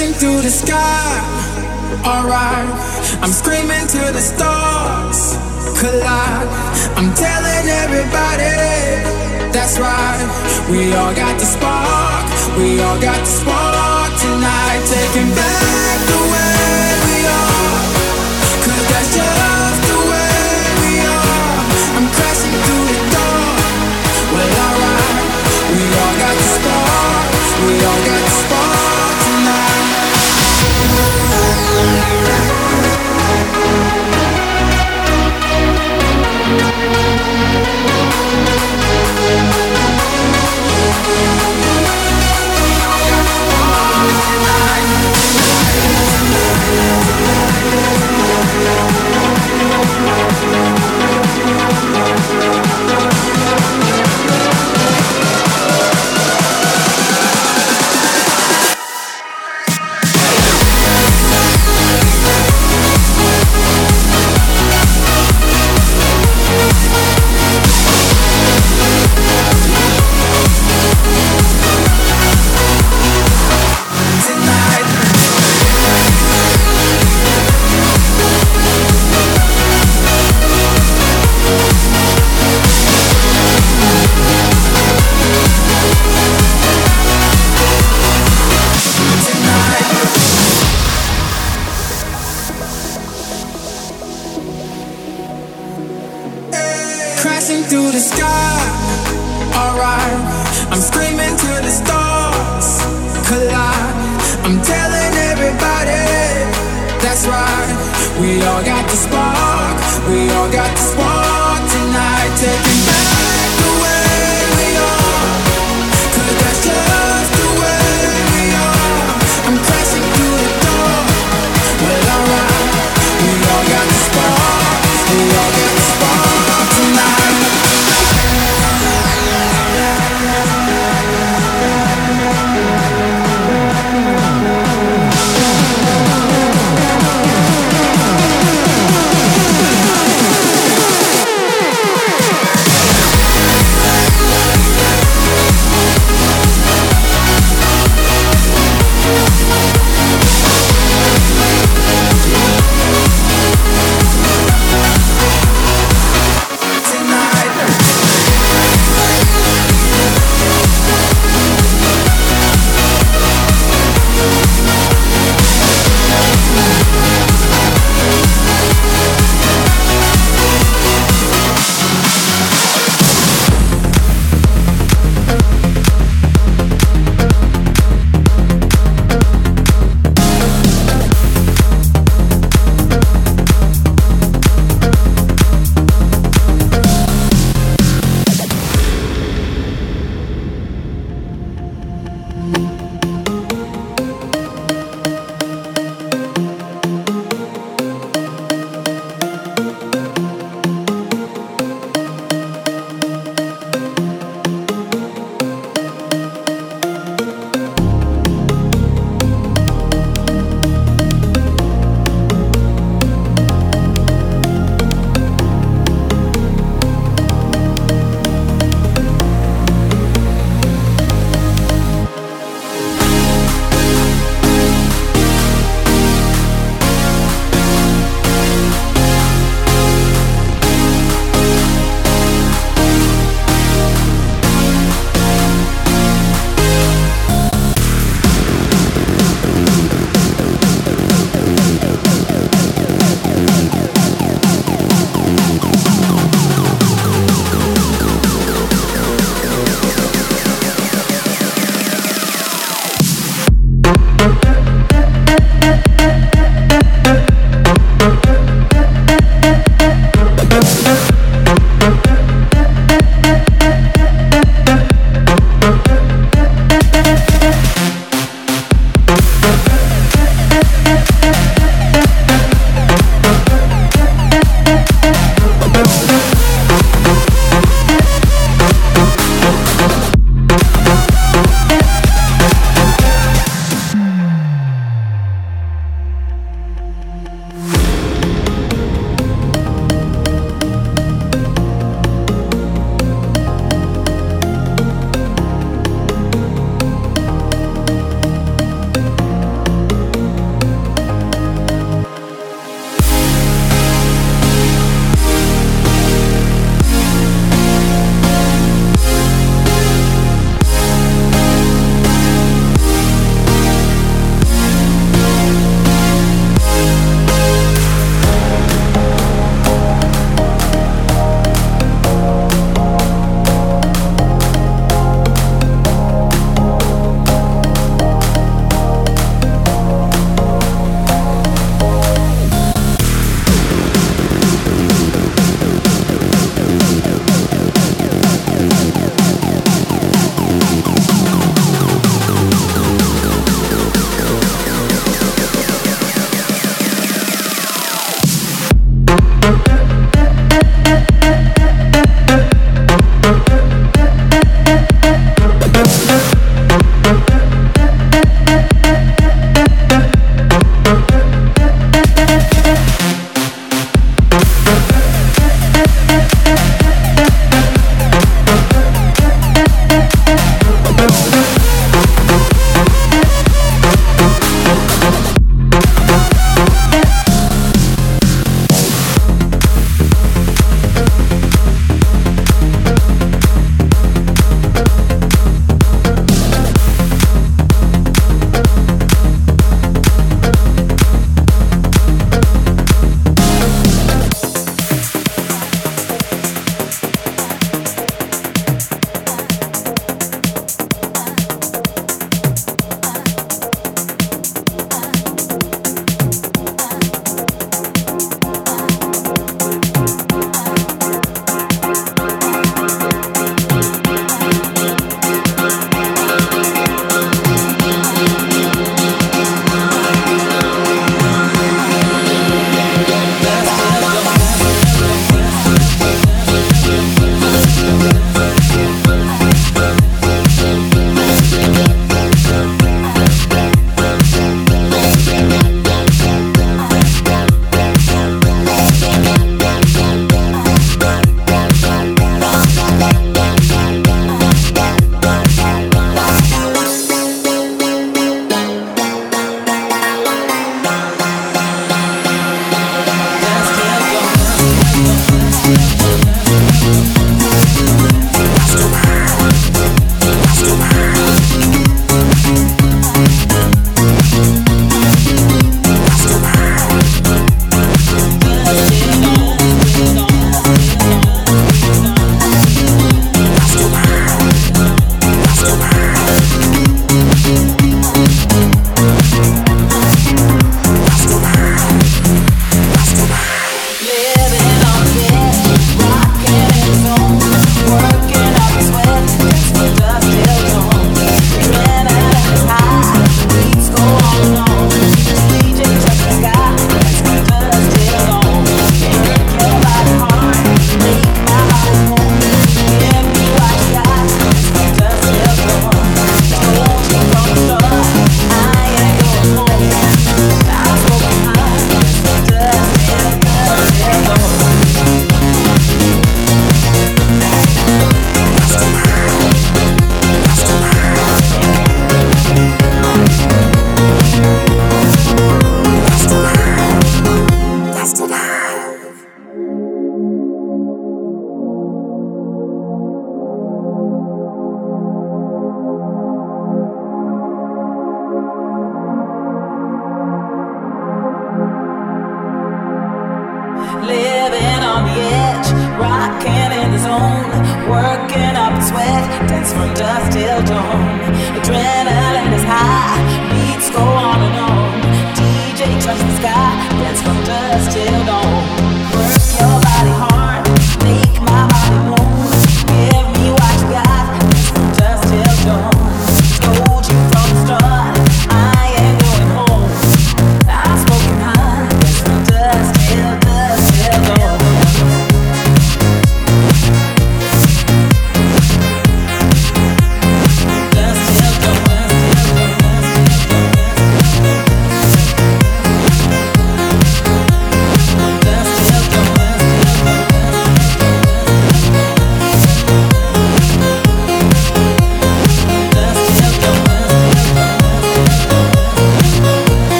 dancing through the sky. Alright, I'm screaming to the stars collide. I'm telling everybody that's right. We all got the spark, we all got the spark tonight. Taking back the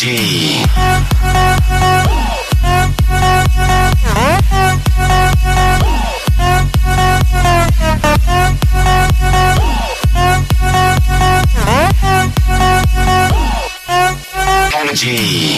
energy. energy.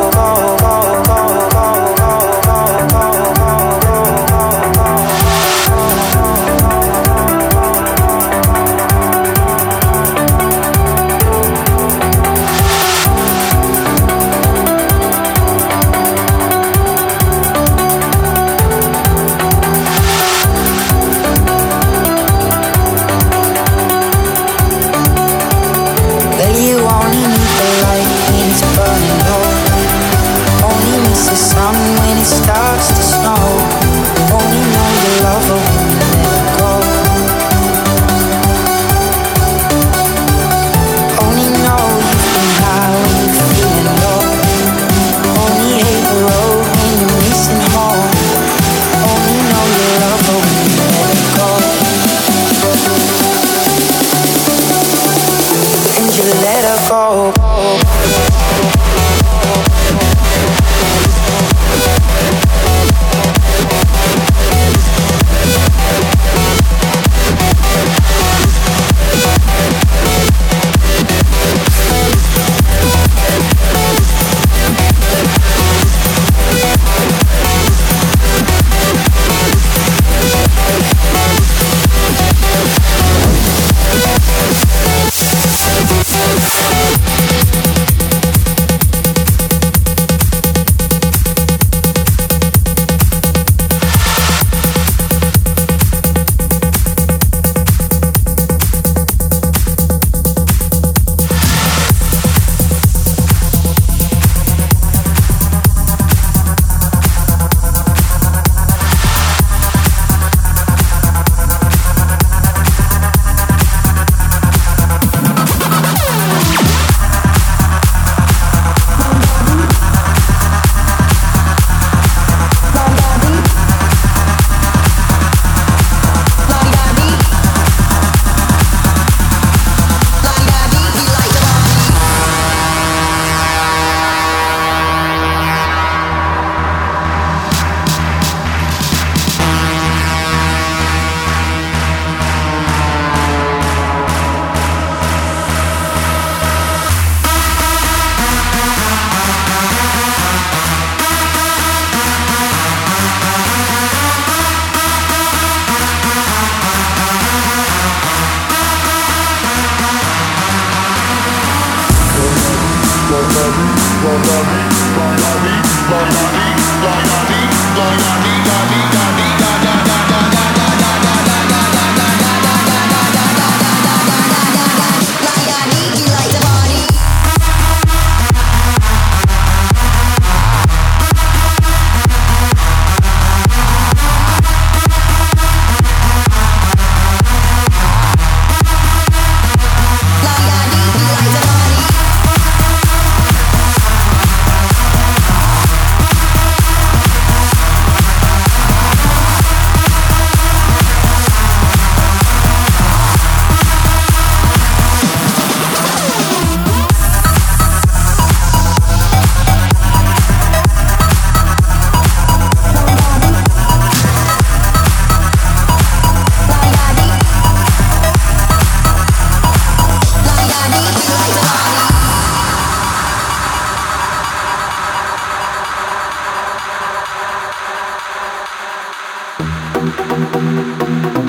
どんどんどんどん」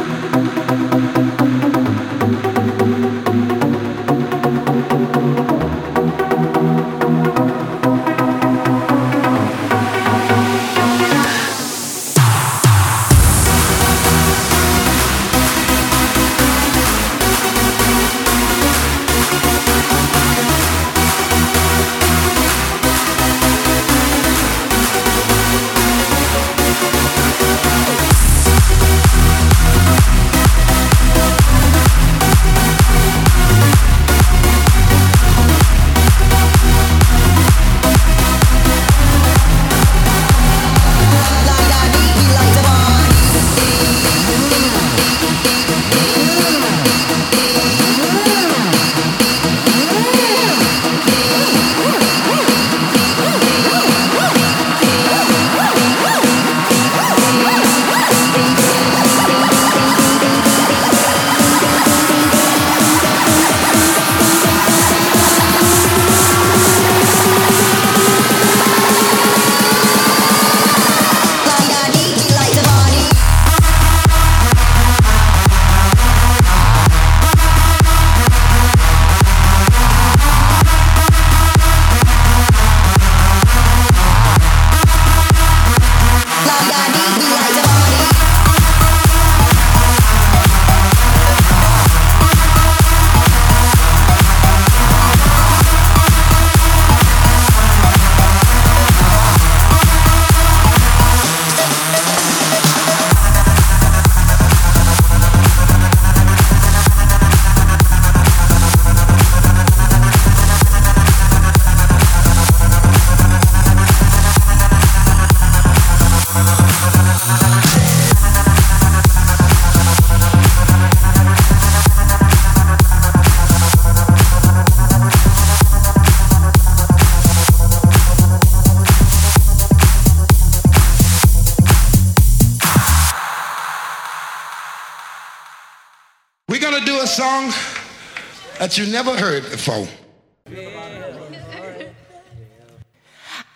that you never heard before.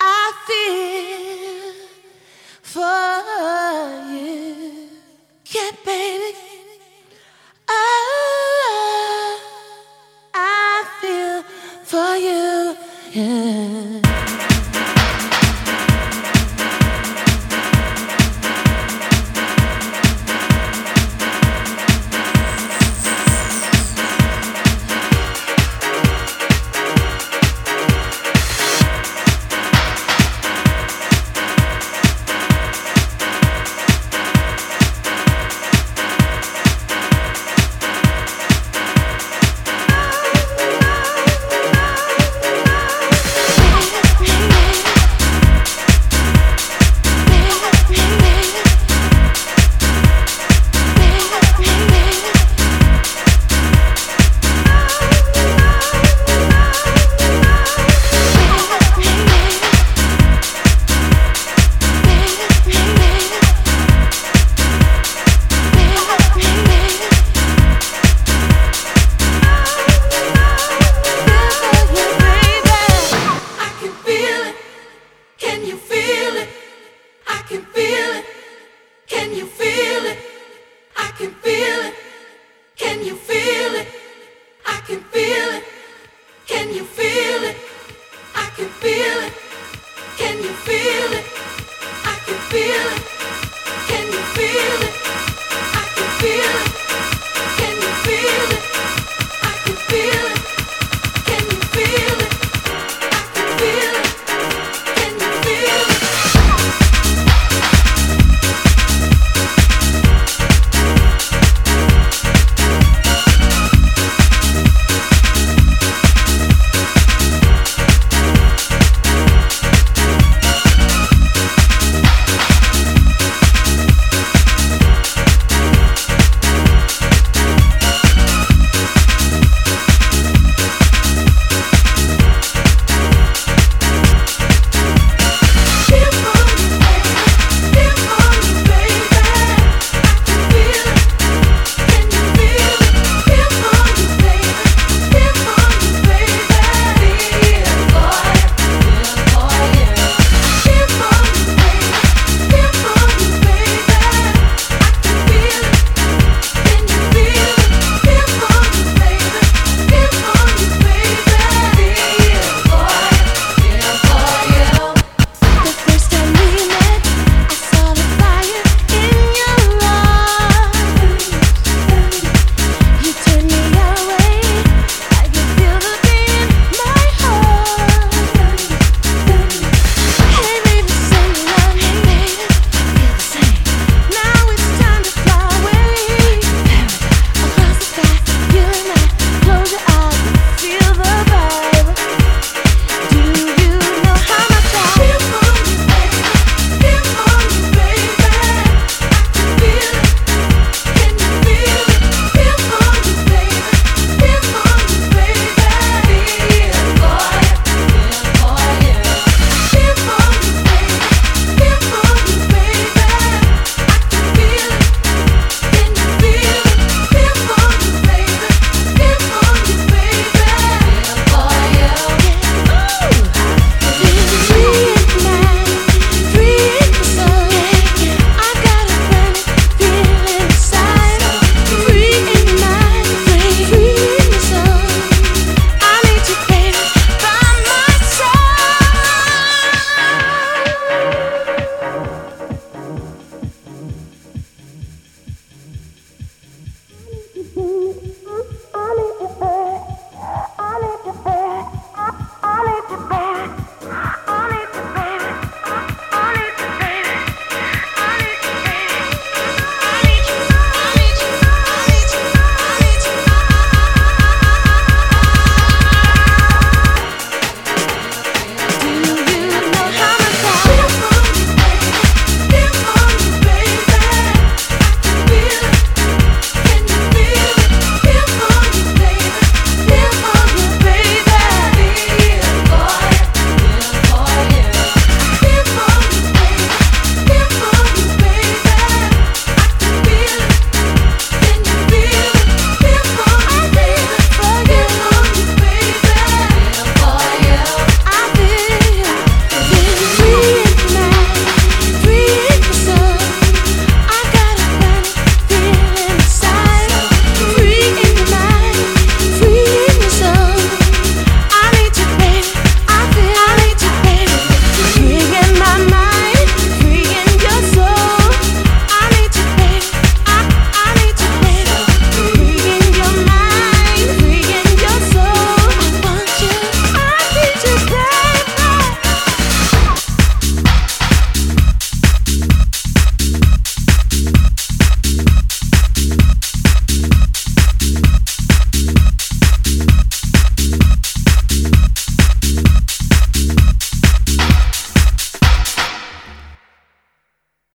I feel for you. Yeah, baby. I, I feel for you. Yeah.